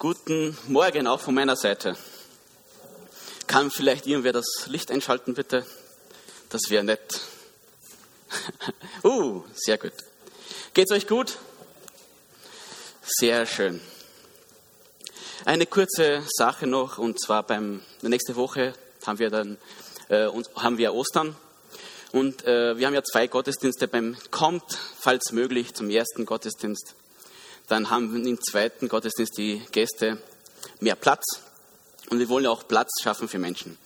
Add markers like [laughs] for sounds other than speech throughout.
Guten Morgen auch von meiner Seite. Kann vielleicht irgendwer das Licht einschalten, bitte? Das wäre nett. [laughs] uh, sehr gut. Geht's euch gut? Sehr schön. Eine kurze Sache noch, und zwar beim nächste Woche haben wir dann äh, haben wir Ostern und äh, wir haben ja zwei Gottesdienste. Beim kommt, falls möglich, zum ersten Gottesdienst. Dann haben im zweiten Gottesdienst die Gäste mehr Platz und wir wollen auch Platz schaffen für Menschen.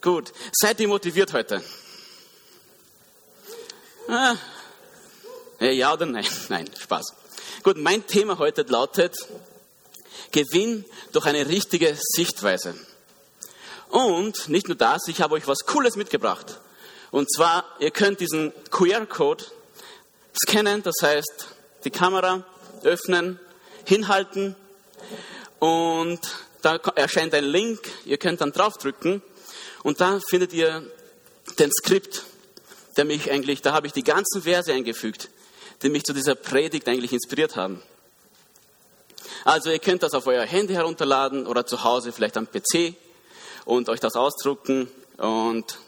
Gut, seid ihr motiviert heute? Ah, ja oder nein? [laughs] Nein, Spaß. Gut, mein Thema heute lautet Gewinn durch eine richtige Sichtweise. Und nicht nur das, ich habe euch was Cooles mitgebracht. Und zwar, ihr könnt diesen QR-Code scannen, das heißt, die Kamera öffnen, hinhalten und da erscheint ein Link, ihr könnt dann draufdrücken und da findet ihr den Skript, der mich eigentlich, da habe ich die ganzen Verse eingefügt, die mich zu dieser Predigt eigentlich inspiriert haben. Also ihr könnt das auf euer Handy herunterladen oder zu Hause vielleicht am PC und euch das ausdrucken und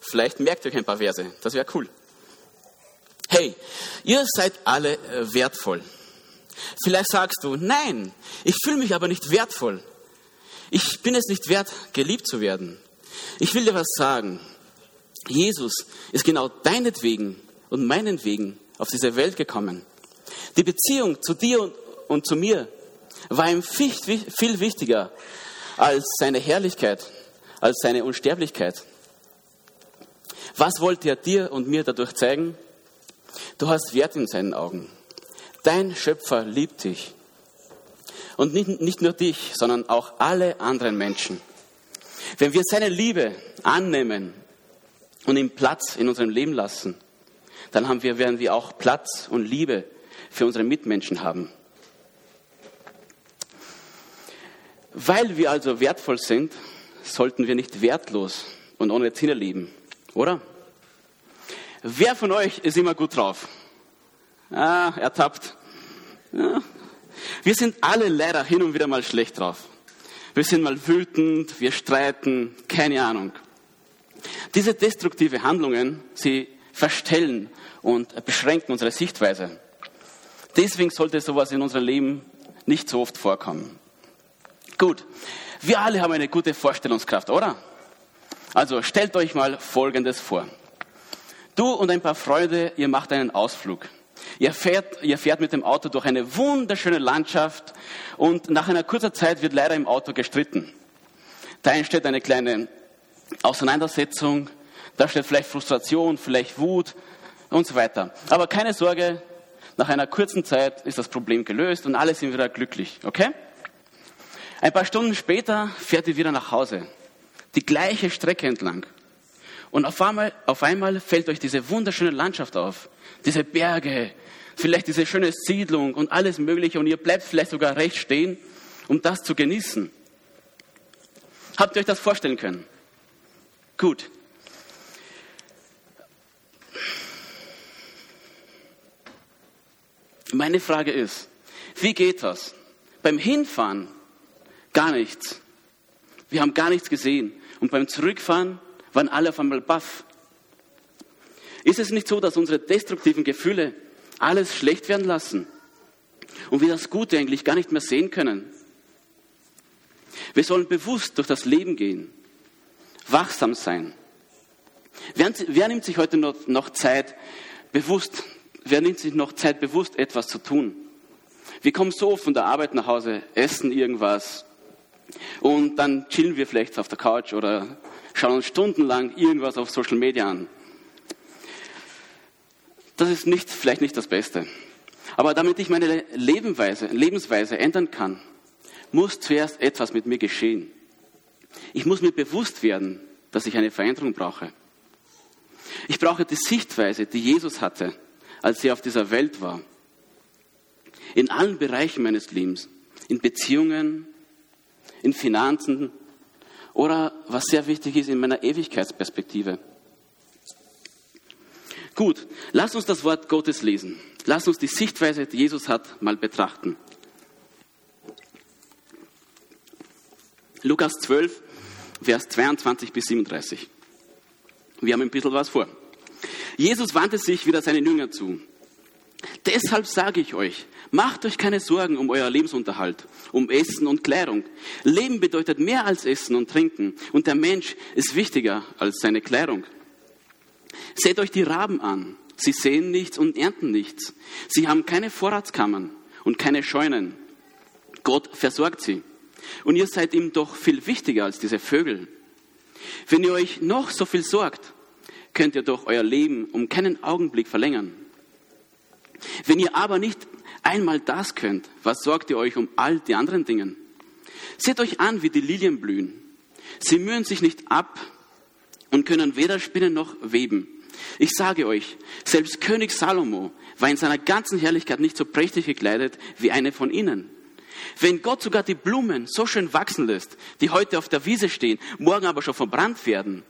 vielleicht merkt ihr euch ein paar Verse. Das wäre cool. Hey, ihr seid alle äh, wertvoll. Vielleicht sagst du, nein, ich fühle mich aber nicht wertvoll. Ich bin es nicht wert, geliebt zu werden. Ich will dir was sagen. Jesus ist genau deinetwegen und meinetwegen auf diese Welt gekommen. Die Beziehung zu dir und, und zu mir war ihm viel, viel wichtiger als seine Herrlichkeit, als seine Unsterblichkeit. Was wollte er dir und mir dadurch zeigen? Du hast Wert in seinen Augen. Dein Schöpfer liebt dich. Und nicht, nicht nur dich, sondern auch alle anderen Menschen. Wenn wir seine Liebe annehmen und ihm Platz in unserem Leben lassen, dann haben wir, werden wir auch Platz und Liebe für unsere Mitmenschen haben. Weil wir also wertvoll sind, sollten wir nicht wertlos und ohne Ziele leben, oder? Wer von euch ist immer gut drauf? Ah, ertappt. Ja. Wir sind alle leider hin und wieder mal schlecht drauf. Wir sind mal wütend, wir streiten, keine Ahnung. Diese destruktive Handlungen, sie verstellen und beschränken unsere Sichtweise. Deswegen sollte sowas in unserem Leben nicht so oft vorkommen. Gut, wir alle haben eine gute Vorstellungskraft, oder? Also stellt euch mal Folgendes vor. Du und ein paar Freunde, ihr macht einen Ausflug. Ihr fährt, ihr fährt mit dem Auto durch eine wunderschöne Landschaft und nach einer kurzen Zeit wird leider im Auto gestritten. Da entsteht eine kleine Auseinandersetzung, da steht vielleicht Frustration, vielleicht Wut und so weiter. Aber keine Sorge, nach einer kurzen Zeit ist das Problem gelöst und alle sind wieder glücklich, okay? Ein paar Stunden später fährt ihr wieder nach Hause. Die gleiche Strecke entlang. Und auf einmal, auf einmal fällt euch diese wunderschöne Landschaft auf. Diese Berge, vielleicht diese schöne Siedlung und alles Mögliche. Und ihr bleibt vielleicht sogar recht stehen, um das zu genießen. Habt ihr euch das vorstellen können? Gut. Meine Frage ist, wie geht das? Beim Hinfahren Gar nichts. Wir haben gar nichts gesehen. Und beim Zurückfahren waren alle auf einmal baff. Ist es nicht so, dass unsere destruktiven Gefühle alles schlecht werden lassen und wir das Gute eigentlich gar nicht mehr sehen können? Wir sollen bewusst durch das Leben gehen, wachsam sein. Wer, wer nimmt sich heute noch, noch Zeit, bewusst, wer nimmt sich noch Zeit, bewusst etwas zu tun? Wir kommen so oft von der Arbeit nach Hause, essen irgendwas, und dann chillen wir vielleicht auf der Couch oder schauen uns stundenlang irgendwas auf Social Media an. Das ist nicht, vielleicht nicht das Beste. Aber damit ich meine Lebensweise, Lebensweise ändern kann, muss zuerst etwas mit mir geschehen. Ich muss mir bewusst werden, dass ich eine Veränderung brauche. Ich brauche die Sichtweise, die Jesus hatte, als er auf dieser Welt war. In allen Bereichen meines Lebens. In Beziehungen, in Finanzen oder was sehr wichtig ist in meiner Ewigkeitsperspektive. Gut, lass uns das Wort Gottes lesen. Lass uns die Sichtweise, die Jesus hat, mal betrachten. Lukas 12, Vers 22 bis 37. Wir haben ein bisschen was vor. Jesus wandte sich wieder seinen Jüngern zu. Deshalb sage ich euch, macht euch keine Sorgen um euer Lebensunterhalt, um Essen und Kleidung. Leben bedeutet mehr als Essen und Trinken und der Mensch ist wichtiger als seine Kleidung. Seht euch die Raben an. Sie sehen nichts und ernten nichts. Sie haben keine Vorratskammern und keine Scheunen. Gott versorgt sie. Und ihr seid ihm doch viel wichtiger als diese Vögel. Wenn ihr euch noch so viel sorgt, könnt ihr doch euer Leben um keinen Augenblick verlängern. Wenn ihr aber nicht einmal das könnt, was sorgt ihr euch um all die anderen Dinge? Seht euch an, wie die Lilien blühen. Sie mühen sich nicht ab und können weder spinnen noch weben. Ich sage euch, selbst König Salomo war in seiner ganzen Herrlichkeit nicht so prächtig gekleidet wie eine von ihnen. Wenn Gott sogar die Blumen so schön wachsen lässt, die heute auf der Wiese stehen, morgen aber schon verbrannt werden,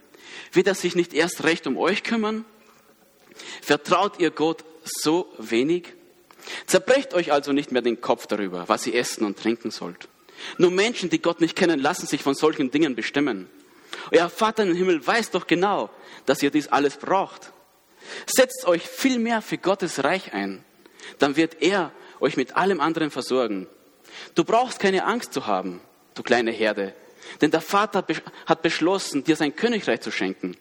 wird er sich nicht erst recht um euch kümmern? Vertraut ihr Gott so wenig? Zerbrecht euch also nicht mehr den Kopf darüber, was ihr essen und trinken sollt. Nur Menschen, die Gott nicht kennen, lassen sich von solchen Dingen bestimmen. Euer Vater im Himmel weiß doch genau, dass ihr dies alles braucht. Setzt euch viel mehr für Gottes Reich ein, dann wird er euch mit allem anderen versorgen. Du brauchst keine Angst zu haben, du kleine Herde, denn der Vater hat beschlossen, dir sein Königreich zu schenken.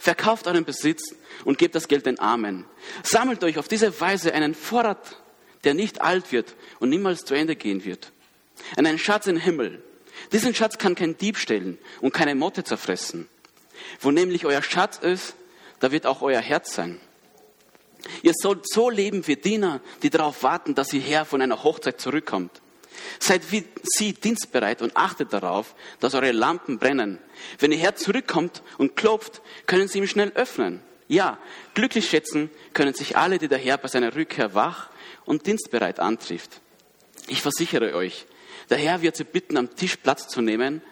Verkauft euren Besitz und gebt das Geld den Armen. Sammelt euch auf diese Weise einen Vorrat, der nicht alt wird und niemals zu Ende gehen wird. Einen Schatz im Himmel. Diesen Schatz kann kein Dieb stehlen und keine Motte zerfressen. Wo nämlich euer Schatz ist, da wird auch euer Herz sein. Ihr sollt so leben wie Diener, die darauf warten, dass ihr Herr von einer Hochzeit zurückkommt. Seid wie sie dienstbereit und achtet darauf, dass eure Lampen brennen. Wenn ihr Herr zurückkommt und klopft, können sie ihm schnell öffnen. Ja, glücklich schätzen können sich alle, die der Herr bei seiner Rückkehr wach und dienstbereit antrifft. Ich versichere euch, der Herr wird sie bitten, am Tisch Platz zu nehmen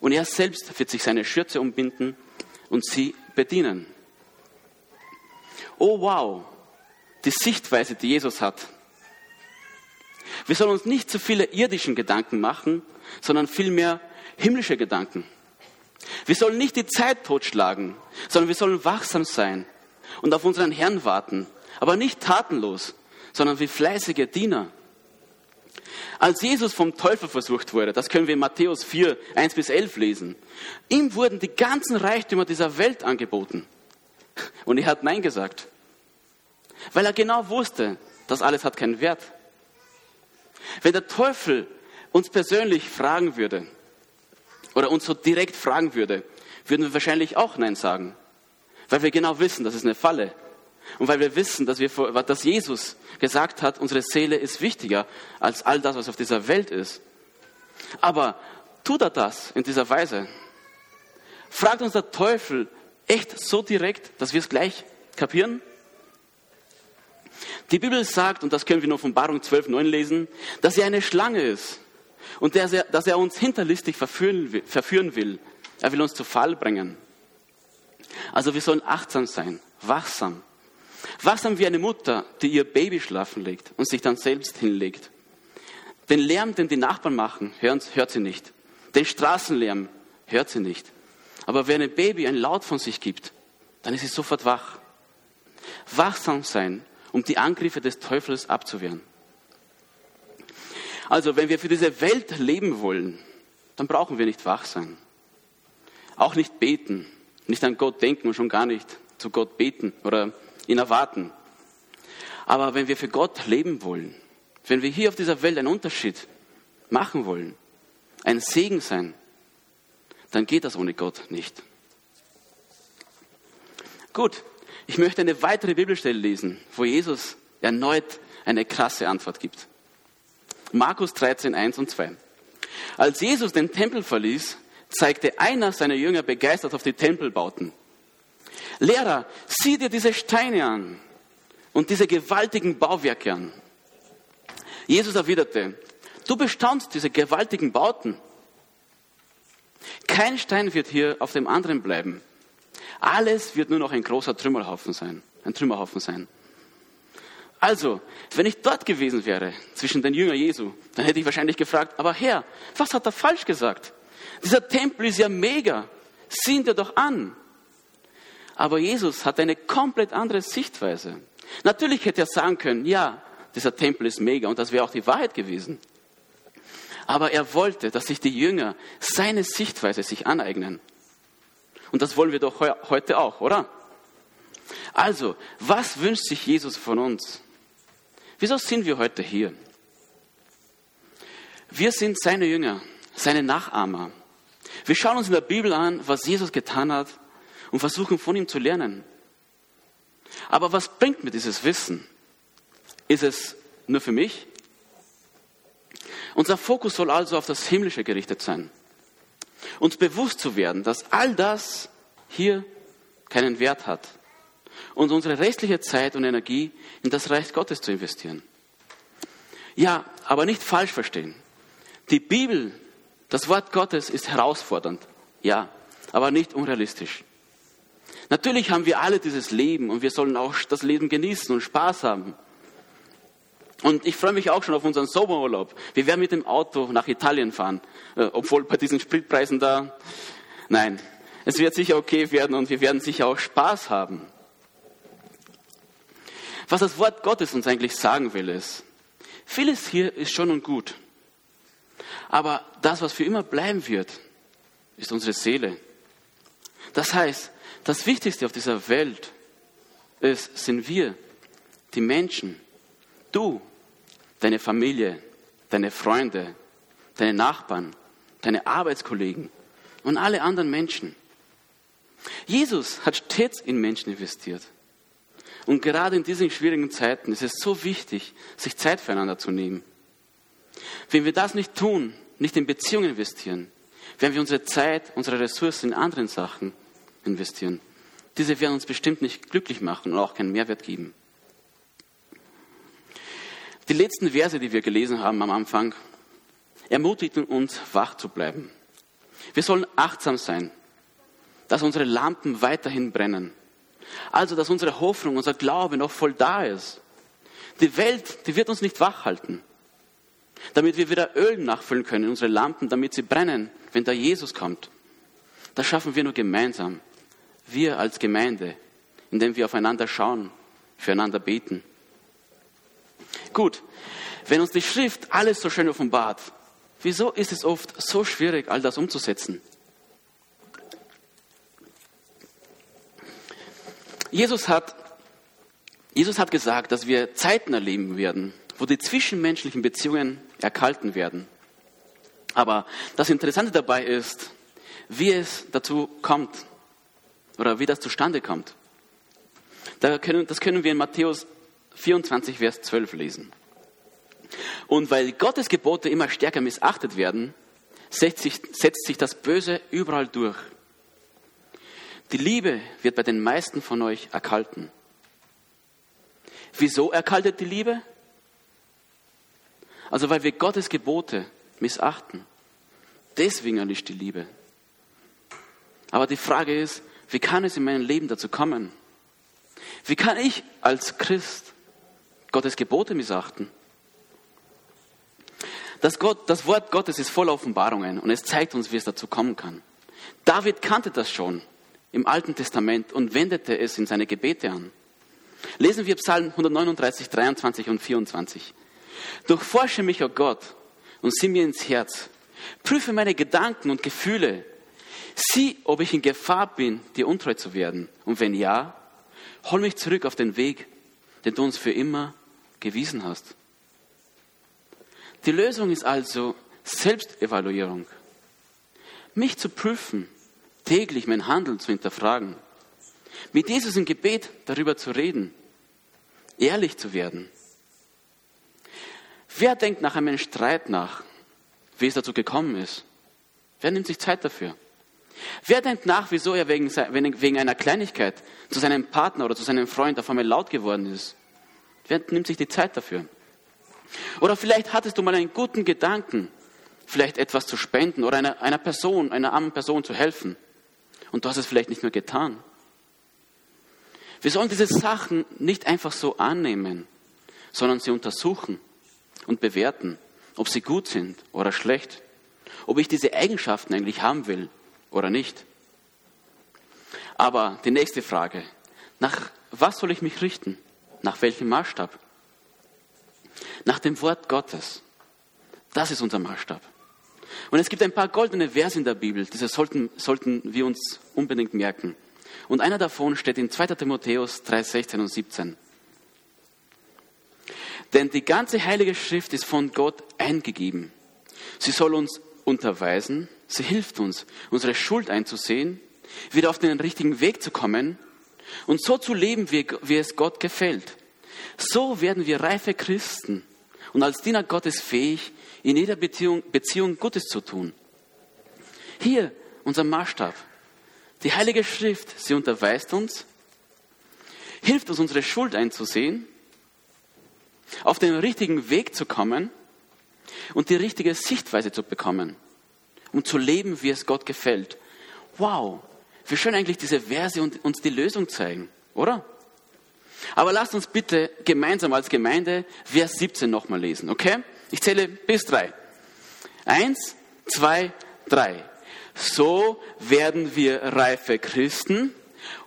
und er selbst wird sich seine Schürze umbinden und sie bedienen. Oh wow, die Sichtweise, die Jesus hat. Wir sollen uns nicht zu viele irdischen Gedanken machen, sondern vielmehr himmlische Gedanken. Wir sollen nicht die Zeit totschlagen, sondern wir sollen wachsam sein und auf unseren Herrn warten, aber nicht tatenlos, sondern wie fleißige Diener. Als Jesus vom Teufel versucht wurde, das können wir in Matthäus 4, 1 bis 11 lesen, ihm wurden die ganzen Reichtümer dieser Welt angeboten. Und er hat Nein gesagt. Weil er genau wusste, das alles hat keinen Wert. Wenn der Teufel uns persönlich fragen würde, oder uns so direkt fragen würde, würden wir wahrscheinlich auch Nein sagen. Weil wir genau wissen, das ist eine Falle. Und weil wir wissen, dass, wir, dass Jesus gesagt hat, unsere Seele ist wichtiger als all das, was auf dieser Welt ist. Aber tut er das in dieser Weise? Fragt uns der Teufel echt so direkt, dass wir es gleich kapieren? Die Bibel sagt, und das können wir in Offenbarung 12, 9 lesen, dass er eine Schlange ist und dass er, dass er uns hinterlistig verführen will. Er will uns zu Fall bringen. Also wir sollen achtsam sein, wachsam. Wachsam wie eine Mutter, die ihr Baby schlafen legt und sich dann selbst hinlegt. Den Lärm, den die Nachbarn machen, hört sie nicht. Den Straßenlärm hört sie nicht. Aber wenn ein Baby ein Laut von sich gibt, dann ist sie sofort wach. Wachsam sein um die Angriffe des Teufels abzuwehren. Also, wenn wir für diese Welt leben wollen, dann brauchen wir nicht wach sein. Auch nicht beten, nicht an Gott denken und schon gar nicht zu Gott beten oder ihn erwarten. Aber wenn wir für Gott leben wollen, wenn wir hier auf dieser Welt einen Unterschied machen wollen, ein Segen sein, dann geht das ohne Gott nicht. Gut, ich möchte eine weitere Bibelstelle lesen, wo Jesus erneut eine krasse Antwort gibt. Markus 13, 1 und 2. Als Jesus den Tempel verließ, zeigte einer seiner Jünger begeistert auf die Tempelbauten. Lehrer, sieh dir diese Steine an und diese gewaltigen Bauwerke an. Jesus erwiderte, du bestaunst diese gewaltigen Bauten. Kein Stein wird hier auf dem anderen bleiben. Alles wird nur noch ein großer Trümmerhaufen sein, ein Trümmerhaufen sein. Also, wenn ich dort gewesen wäre, zwischen den Jüngern Jesu, dann hätte ich wahrscheinlich gefragt, aber Herr, was hat er falsch gesagt? Dieser Tempel ist ja mega. Sieh dir doch an. Aber Jesus hat eine komplett andere Sichtweise. Natürlich hätte er sagen können, ja, dieser Tempel ist mega und das wäre auch die Wahrheit gewesen. Aber er wollte, dass sich die Jünger seine Sichtweise sich aneignen. Und das wollen wir doch heute auch, oder? Also, was wünscht sich Jesus von uns? Wieso sind wir heute hier? Wir sind seine Jünger, seine Nachahmer. Wir schauen uns in der Bibel an, was Jesus getan hat und versuchen von ihm zu lernen. Aber was bringt mir dieses Wissen? Ist es nur für mich? Unser Fokus soll also auf das Himmlische gerichtet sein. Uns bewusst zu werden, dass all das hier keinen Wert hat. Und unsere restliche Zeit und Energie in das Reich Gottes zu investieren. Ja, aber nicht falsch verstehen. Die Bibel, das Wort Gottes ist herausfordernd. Ja, aber nicht unrealistisch. Natürlich haben wir alle dieses Leben und wir sollen auch das Leben genießen und Spaß haben. Und ich freue mich auch schon auf unseren Sommerurlaub. Wir werden mit dem Auto nach Italien fahren, äh, obwohl bei diesen Spritpreisen da, nein, es wird sicher okay werden und wir werden sicher auch Spaß haben. Was das Wort Gottes uns eigentlich sagen will, ist, vieles hier ist schon und gut. Aber das, was für immer bleiben wird, ist unsere Seele. Das heißt, das Wichtigste auf dieser Welt ist, sind wir, die Menschen, du, deine Familie, deine Freunde, deine Nachbarn, deine Arbeitskollegen und alle anderen Menschen. Jesus hat stets in Menschen investiert. Und gerade in diesen schwierigen Zeiten ist es so wichtig, sich Zeit füreinander zu nehmen. Wenn wir das nicht tun, nicht in Beziehungen investieren, wenn wir unsere Zeit, unsere Ressourcen in anderen Sachen investieren. Diese werden uns bestimmt nicht glücklich machen und auch keinen Mehrwert geben. Die letzten Verse, die wir gelesen haben am Anfang, ermutigen uns, wach zu bleiben. Wir sollen achtsam sein, dass unsere Lampen weiterhin brennen. Also, dass unsere Hoffnung, unser Glaube noch voll da ist. Die Welt, die wird uns nicht wach halten. Damit wir wieder Öl nachfüllen können in unsere Lampen, damit sie brennen, wenn da Jesus kommt. Das schaffen wir nur gemeinsam wir als Gemeinde, indem wir aufeinander schauen, füreinander beten. Gut, wenn uns die Schrift alles so schön offenbart, wieso ist es oft so schwierig, all das umzusetzen? Jesus hat, Jesus hat gesagt, dass wir Zeiten erleben werden, wo die zwischenmenschlichen Beziehungen erkalten werden. Aber das Interessante dabei ist, wie es dazu kommt, oder wie das zustande kommt. Das können wir in Matthäus 24, Vers 12 lesen. Und weil Gottes Gebote immer stärker missachtet werden, setzt sich, setzt sich das Böse überall durch. Die Liebe wird bei den meisten von euch erkalten. Wieso erkaltet die Liebe? Also weil wir Gottes Gebote missachten. Deswegen erlischt die Liebe. Aber die Frage ist, wie kann es in meinem Leben dazu kommen? Wie kann ich als Christ Gottes Gebote missachten? Das, Gott, das Wort Gottes ist voller Offenbarungen und es zeigt uns, wie es dazu kommen kann. David kannte das schon im Alten Testament und wendete es in seine Gebete an. Lesen wir Psalm 139, 23 und 24. Durchforsche mich, o oh Gott, und sieh mir ins Herz. Prüfe meine Gedanken und Gefühle Sieh, ob ich in Gefahr bin, dir untreu zu werden. Und wenn ja, hol mich zurück auf den Weg, den du uns für immer gewiesen hast. Die Lösung ist also Selbstevaluierung. Mich zu prüfen, täglich mein Handeln zu hinterfragen, mit Jesus im Gebet darüber zu reden, ehrlich zu werden. Wer denkt nach einem Streit nach, wie es dazu gekommen ist? Wer nimmt sich Zeit dafür? Wer denkt nach, wieso er wegen, wegen einer Kleinigkeit zu seinem Partner oder zu seinem Freund auf einmal laut geworden ist? Wer nimmt sich die Zeit dafür? Oder vielleicht hattest du mal einen guten Gedanken, vielleicht etwas zu spenden oder einer, einer Person, einer armen Person zu helfen. Und du hast es vielleicht nicht mehr getan. Wir sollen diese Sachen nicht einfach so annehmen, sondern sie untersuchen und bewerten, ob sie gut sind oder schlecht. ob ich diese Eigenschaften eigentlich haben will oder nicht. Aber die nächste Frage, nach was soll ich mich richten? Nach welchem Maßstab? Nach dem Wort Gottes. Das ist unser Maßstab. Und es gibt ein paar goldene Verse in der Bibel, diese sollten, sollten wir uns unbedingt merken. Und einer davon steht in 2. Timotheus 3, 16 und 17. Denn die ganze Heilige Schrift ist von Gott eingegeben. Sie soll uns unterweisen, sie hilft uns, unsere Schuld einzusehen, wieder auf den richtigen Weg zu kommen und so zu leben, wie, wie es Gott gefällt. So werden wir reife Christen und als Diener Gottes fähig, in jeder Beziehung, Beziehung Gutes zu tun. Hier unser Maßstab. Die Heilige Schrift, sie unterweist uns, hilft uns, unsere Schuld einzusehen, auf den richtigen Weg zu kommen und die richtige Sichtweise zu bekommen, um zu leben, wie es Gott gefällt. Wow, wie schön eigentlich diese Verse uns die Lösung zeigen, oder? Aber lasst uns bitte gemeinsam als Gemeinde Vers 17 nochmal lesen, okay? Ich zähle bis drei. Eins, zwei, drei. So werden wir reife Christen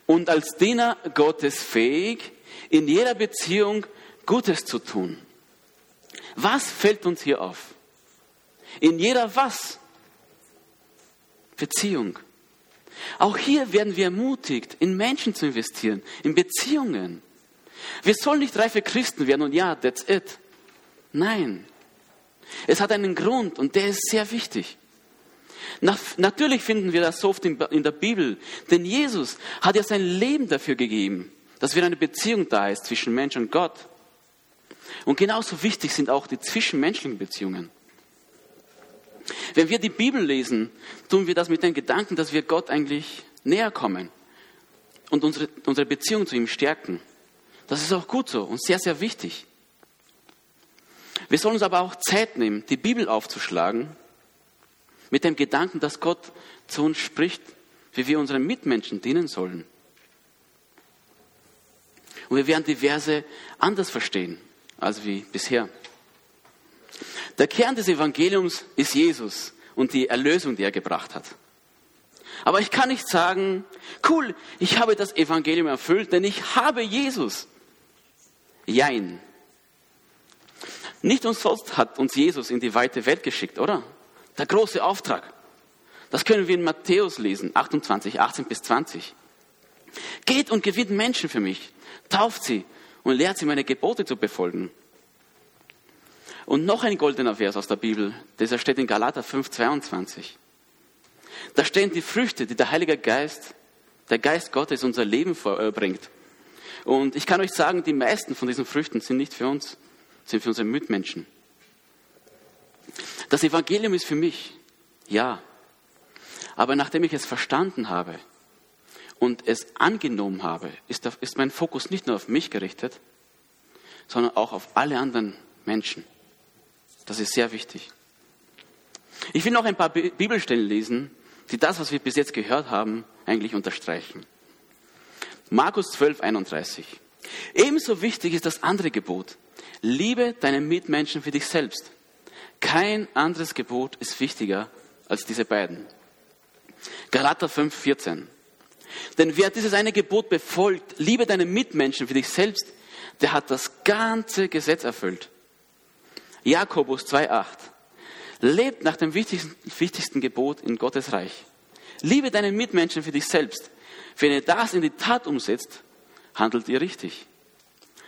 und als Diener Gottes fähig, in jeder Beziehung Gutes zu tun. Was fällt uns hier auf? In jeder was? Beziehung. Auch hier werden wir ermutigt, in Menschen zu investieren, in Beziehungen. Wir sollen nicht reife Christen werden und ja, that's it. Nein. Es hat einen Grund und der ist sehr wichtig. Na, natürlich finden wir das so oft in, in der Bibel, denn Jesus hat ja sein Leben dafür gegeben, dass wieder eine Beziehung da ist zwischen Mensch und Gott. Und genauso wichtig sind auch die zwischenmenschlichen Beziehungen. Wenn wir die Bibel lesen, tun wir das mit dem Gedanken, dass wir Gott eigentlich näher kommen und unsere, unsere Beziehung zu ihm stärken. Das ist auch gut so und sehr, sehr wichtig. Wir sollen uns aber auch Zeit nehmen, die Bibel aufzuschlagen, mit dem Gedanken, dass Gott zu uns spricht, wie wir unseren Mitmenschen dienen sollen. Und wir werden die Verse anders verstehen als wie bisher. Der Kern des Evangeliums ist Jesus und die Erlösung, die er gebracht hat. Aber ich kann nicht sagen, cool, ich habe das Evangelium erfüllt, denn ich habe Jesus. Jein. Nicht umsonst hat uns Jesus in die weite Welt geschickt, oder? Der große Auftrag. Das können wir in Matthäus lesen, 28, 18 bis 20. Geht und gewinnt Menschen für mich, tauft sie und lehrt sie meine Gebote zu befolgen. Und noch ein goldener Vers aus der Bibel, dieser steht in Galater 5, 22. Da stehen die Früchte, die der Heilige Geist, der Geist Gottes unser Leben vorbringt. Und ich kann euch sagen, die meisten von diesen Früchten sind nicht für uns, sind für unsere Mitmenschen. Das Evangelium ist für mich, ja. Aber nachdem ich es verstanden habe und es angenommen habe, ist mein Fokus nicht nur auf mich gerichtet, sondern auch auf alle anderen Menschen. Das ist sehr wichtig. Ich will noch ein paar Bibelstellen lesen, die das, was wir bis jetzt gehört haben, eigentlich unterstreichen. Markus 12, 31. Ebenso wichtig ist das andere Gebot. Liebe deinen Mitmenschen für dich selbst. Kein anderes Gebot ist wichtiger als diese beiden. Galater 5, 14. Denn wer dieses eine Gebot befolgt, liebe deinen Mitmenschen für dich selbst, der hat das ganze Gesetz erfüllt. Jakobus 2, 8. Lebt nach dem wichtigsten, wichtigsten Gebot in Gottes Reich. Liebe deinen Mitmenschen für dich selbst. Wenn ihr das in die Tat umsetzt, handelt ihr richtig.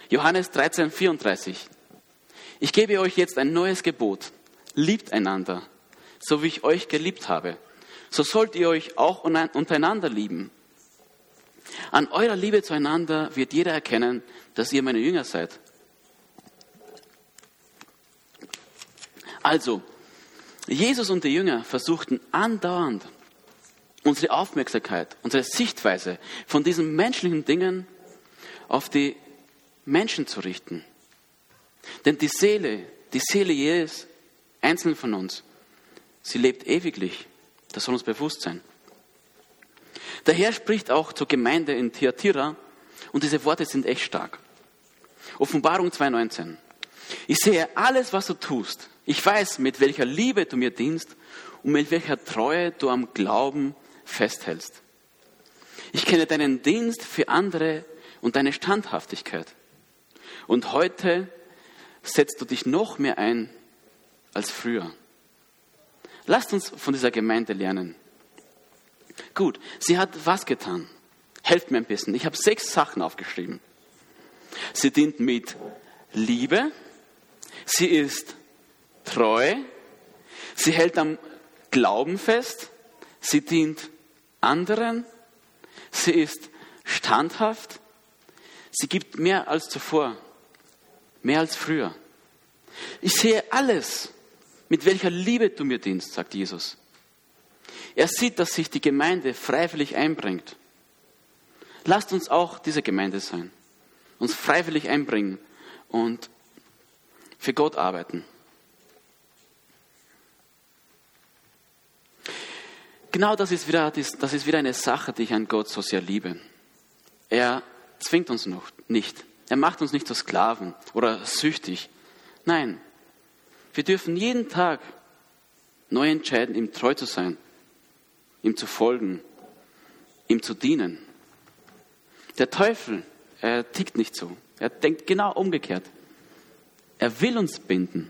Johannes 13, 34. Ich gebe euch jetzt ein neues Gebot. Liebt einander, so wie ich euch geliebt habe. So sollt ihr euch auch untereinander lieben. An eurer Liebe zueinander wird jeder erkennen, dass ihr meine Jünger seid. Also, Jesus und die Jünger versuchten andauernd unsere Aufmerksamkeit, unsere Sichtweise von diesen menschlichen Dingen auf die Menschen zu richten. Denn die Seele, die Seele jedes Einzelnen von uns, sie lebt ewiglich. Das soll uns bewusst sein. Der Herr spricht auch zur Gemeinde in Thyatira und diese Worte sind echt stark. Offenbarung 2,19. Ich sehe alles, was du tust. Ich weiß, mit welcher Liebe du mir dienst und mit welcher Treue du am Glauben festhältst. Ich kenne deinen Dienst für andere und deine Standhaftigkeit. Und heute setzt du dich noch mehr ein als früher. Lasst uns von dieser Gemeinde lernen. Gut, sie hat was getan? Helft mir ein bisschen. Ich habe sechs Sachen aufgeschrieben. Sie dient mit Liebe. Sie ist treu. Sie hält am Glauben fest. Sie dient anderen. Sie ist standhaft. Sie gibt mehr als zuvor. Mehr als früher. Ich sehe alles, mit welcher Liebe du mir dienst, sagt Jesus. Er sieht, dass sich die Gemeinde freiwillig einbringt. Lasst uns auch diese Gemeinde sein, uns freiwillig einbringen und für Gott arbeiten. Genau das ist, wieder, das ist wieder eine Sache, die ich an Gott so sehr liebe. Er zwingt uns noch nicht. Er macht uns nicht zu Sklaven oder süchtig. Nein, wir dürfen jeden Tag neu entscheiden, ihm treu zu sein ihm zu folgen, ihm zu dienen. Der Teufel, er tickt nicht so. Er denkt genau umgekehrt. Er will uns binden.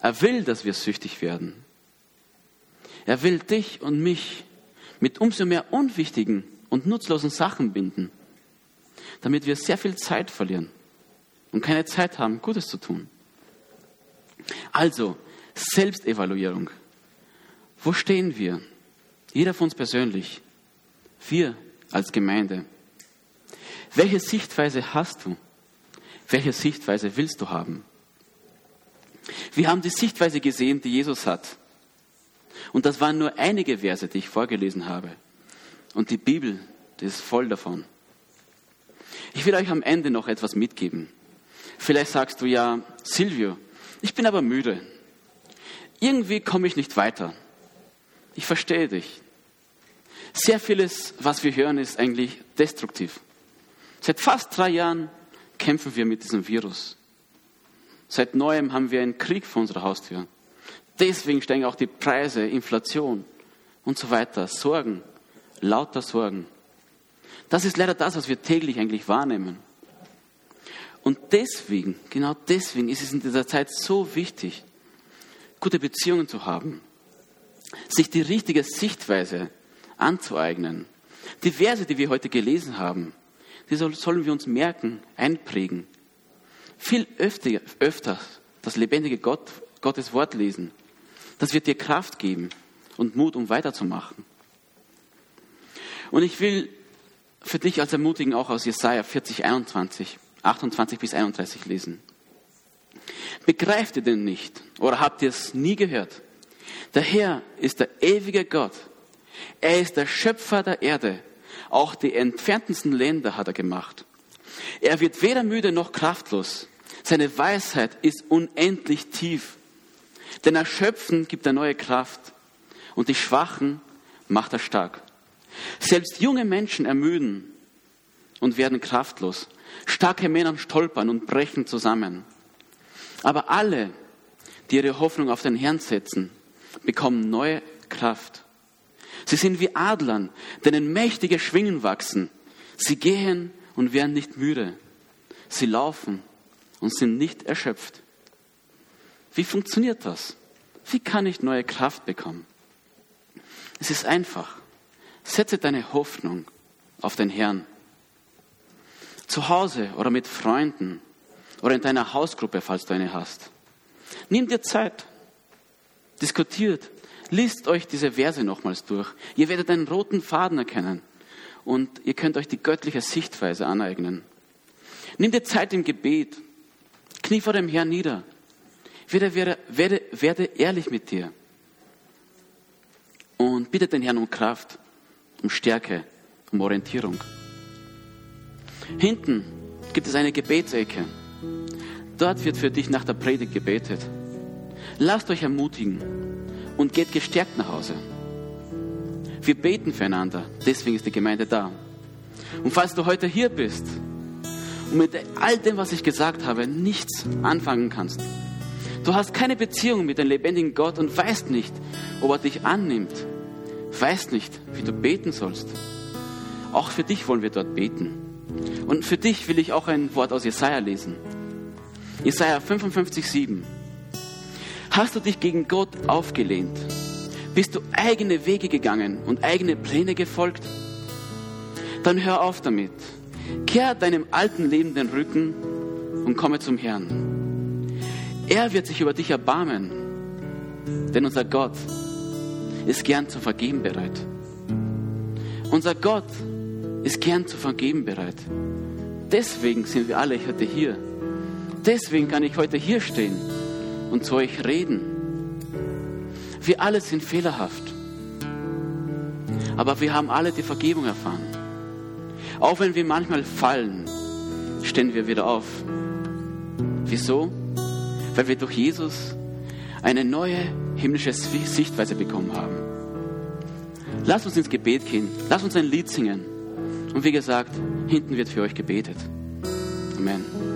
Er will, dass wir süchtig werden. Er will dich und mich mit umso mehr unwichtigen und nutzlosen Sachen binden, damit wir sehr viel Zeit verlieren und keine Zeit haben, Gutes zu tun. Also, Selbstevaluierung. Wo stehen wir? Jeder von uns persönlich. Wir als Gemeinde. Welche Sichtweise hast du? Welche Sichtweise willst du haben? Wir haben die Sichtweise gesehen, die Jesus hat. Und das waren nur einige Verse, die ich vorgelesen habe. Und die Bibel, die ist voll davon. Ich will euch am Ende noch etwas mitgeben. Vielleicht sagst du ja, Silvio, ich bin aber müde. Irgendwie komme ich nicht weiter. Ich verstehe dich. Sehr vieles, was wir hören, ist eigentlich destruktiv. Seit fast drei Jahren kämpfen wir mit diesem Virus. Seit neuem haben wir einen Krieg vor unserer Haustür. Deswegen steigen auch die Preise, Inflation und so weiter. Sorgen, lauter Sorgen. Das ist leider das, was wir täglich eigentlich wahrnehmen. Und deswegen, genau deswegen ist es in dieser Zeit so wichtig, gute Beziehungen zu haben, sich die richtige Sichtweise anzueignen. Die Verse, die wir heute gelesen haben, die sollen wir uns merken, einprägen. Viel öfter, öfter das lebendige Gott, Gottes Wort lesen. Das wird dir Kraft geben und Mut, um weiterzumachen. Und ich will für dich als Ermutigen auch aus Jesaja 40, 21, 28 bis 31 lesen. Begreift ihr denn nicht oder habt ihr es nie gehört? Der Herr ist der ewige Gott. Er ist der Schöpfer der Erde. Auch die entferntesten Länder hat er gemacht. Er wird weder müde noch kraftlos. Seine Weisheit ist unendlich tief. Denn Erschöpfen gibt er neue Kraft und die Schwachen macht er stark. Selbst junge Menschen ermüden und werden kraftlos. Starke Männer stolpern und brechen zusammen. Aber alle, die ihre Hoffnung auf den Herrn setzen, bekommen neue Kraft. Sie sind wie Adlern, denen mächtige Schwingen wachsen. Sie gehen und werden nicht müde. Sie laufen und sind nicht erschöpft. Wie funktioniert das? Wie kann ich neue Kraft bekommen? Es ist einfach. Setze deine Hoffnung auf den Herrn. Zu Hause oder mit Freunden oder in deiner Hausgruppe, falls du eine hast. Nimm dir Zeit. Diskutiert. Liest euch diese Verse nochmals durch. Ihr werdet einen roten Faden erkennen und ihr könnt euch die göttliche Sichtweise aneignen. Nimm dir Zeit im Gebet. Knie vor dem Herrn nieder. Werde, werde, werde, werde ehrlich mit dir. Und bitte den Herrn um Kraft, um Stärke, um Orientierung. Hinten gibt es eine Gebetsecke. Dort wird für dich nach der Predigt gebetet. Lasst euch ermutigen und geht gestärkt nach Hause. Wir beten füreinander, deswegen ist die Gemeinde da. Und falls du heute hier bist und mit all dem, was ich gesagt habe, nichts anfangen kannst. Du hast keine Beziehung mit dem lebendigen Gott und weißt nicht, ob er dich annimmt. Weißt nicht, wie du beten sollst. Auch für dich wollen wir dort beten. Und für dich will ich auch ein Wort aus Jesaja lesen. Jesaja 55, 7. Hast du dich gegen Gott aufgelehnt? Bist du eigene Wege gegangen und eigene Pläne gefolgt? Dann hör auf damit. Kehr deinem alten Leben den Rücken und komme zum Herrn. Er wird sich über dich erbarmen, denn unser Gott ist gern zu vergeben bereit. Unser Gott ist gern zu vergeben bereit. Deswegen sind wir alle heute hier. Deswegen kann ich heute hier stehen und zu euch reden. Wir alle sind fehlerhaft. Aber wir haben alle die Vergebung erfahren. Auch wenn wir manchmal fallen, stehen wir wieder auf. Wieso? Weil wir durch Jesus eine neue himmlische Sichtweise bekommen haben. Lass uns ins Gebet gehen. Lass uns ein Lied singen. Und wie gesagt, hinten wird für euch gebetet. Amen.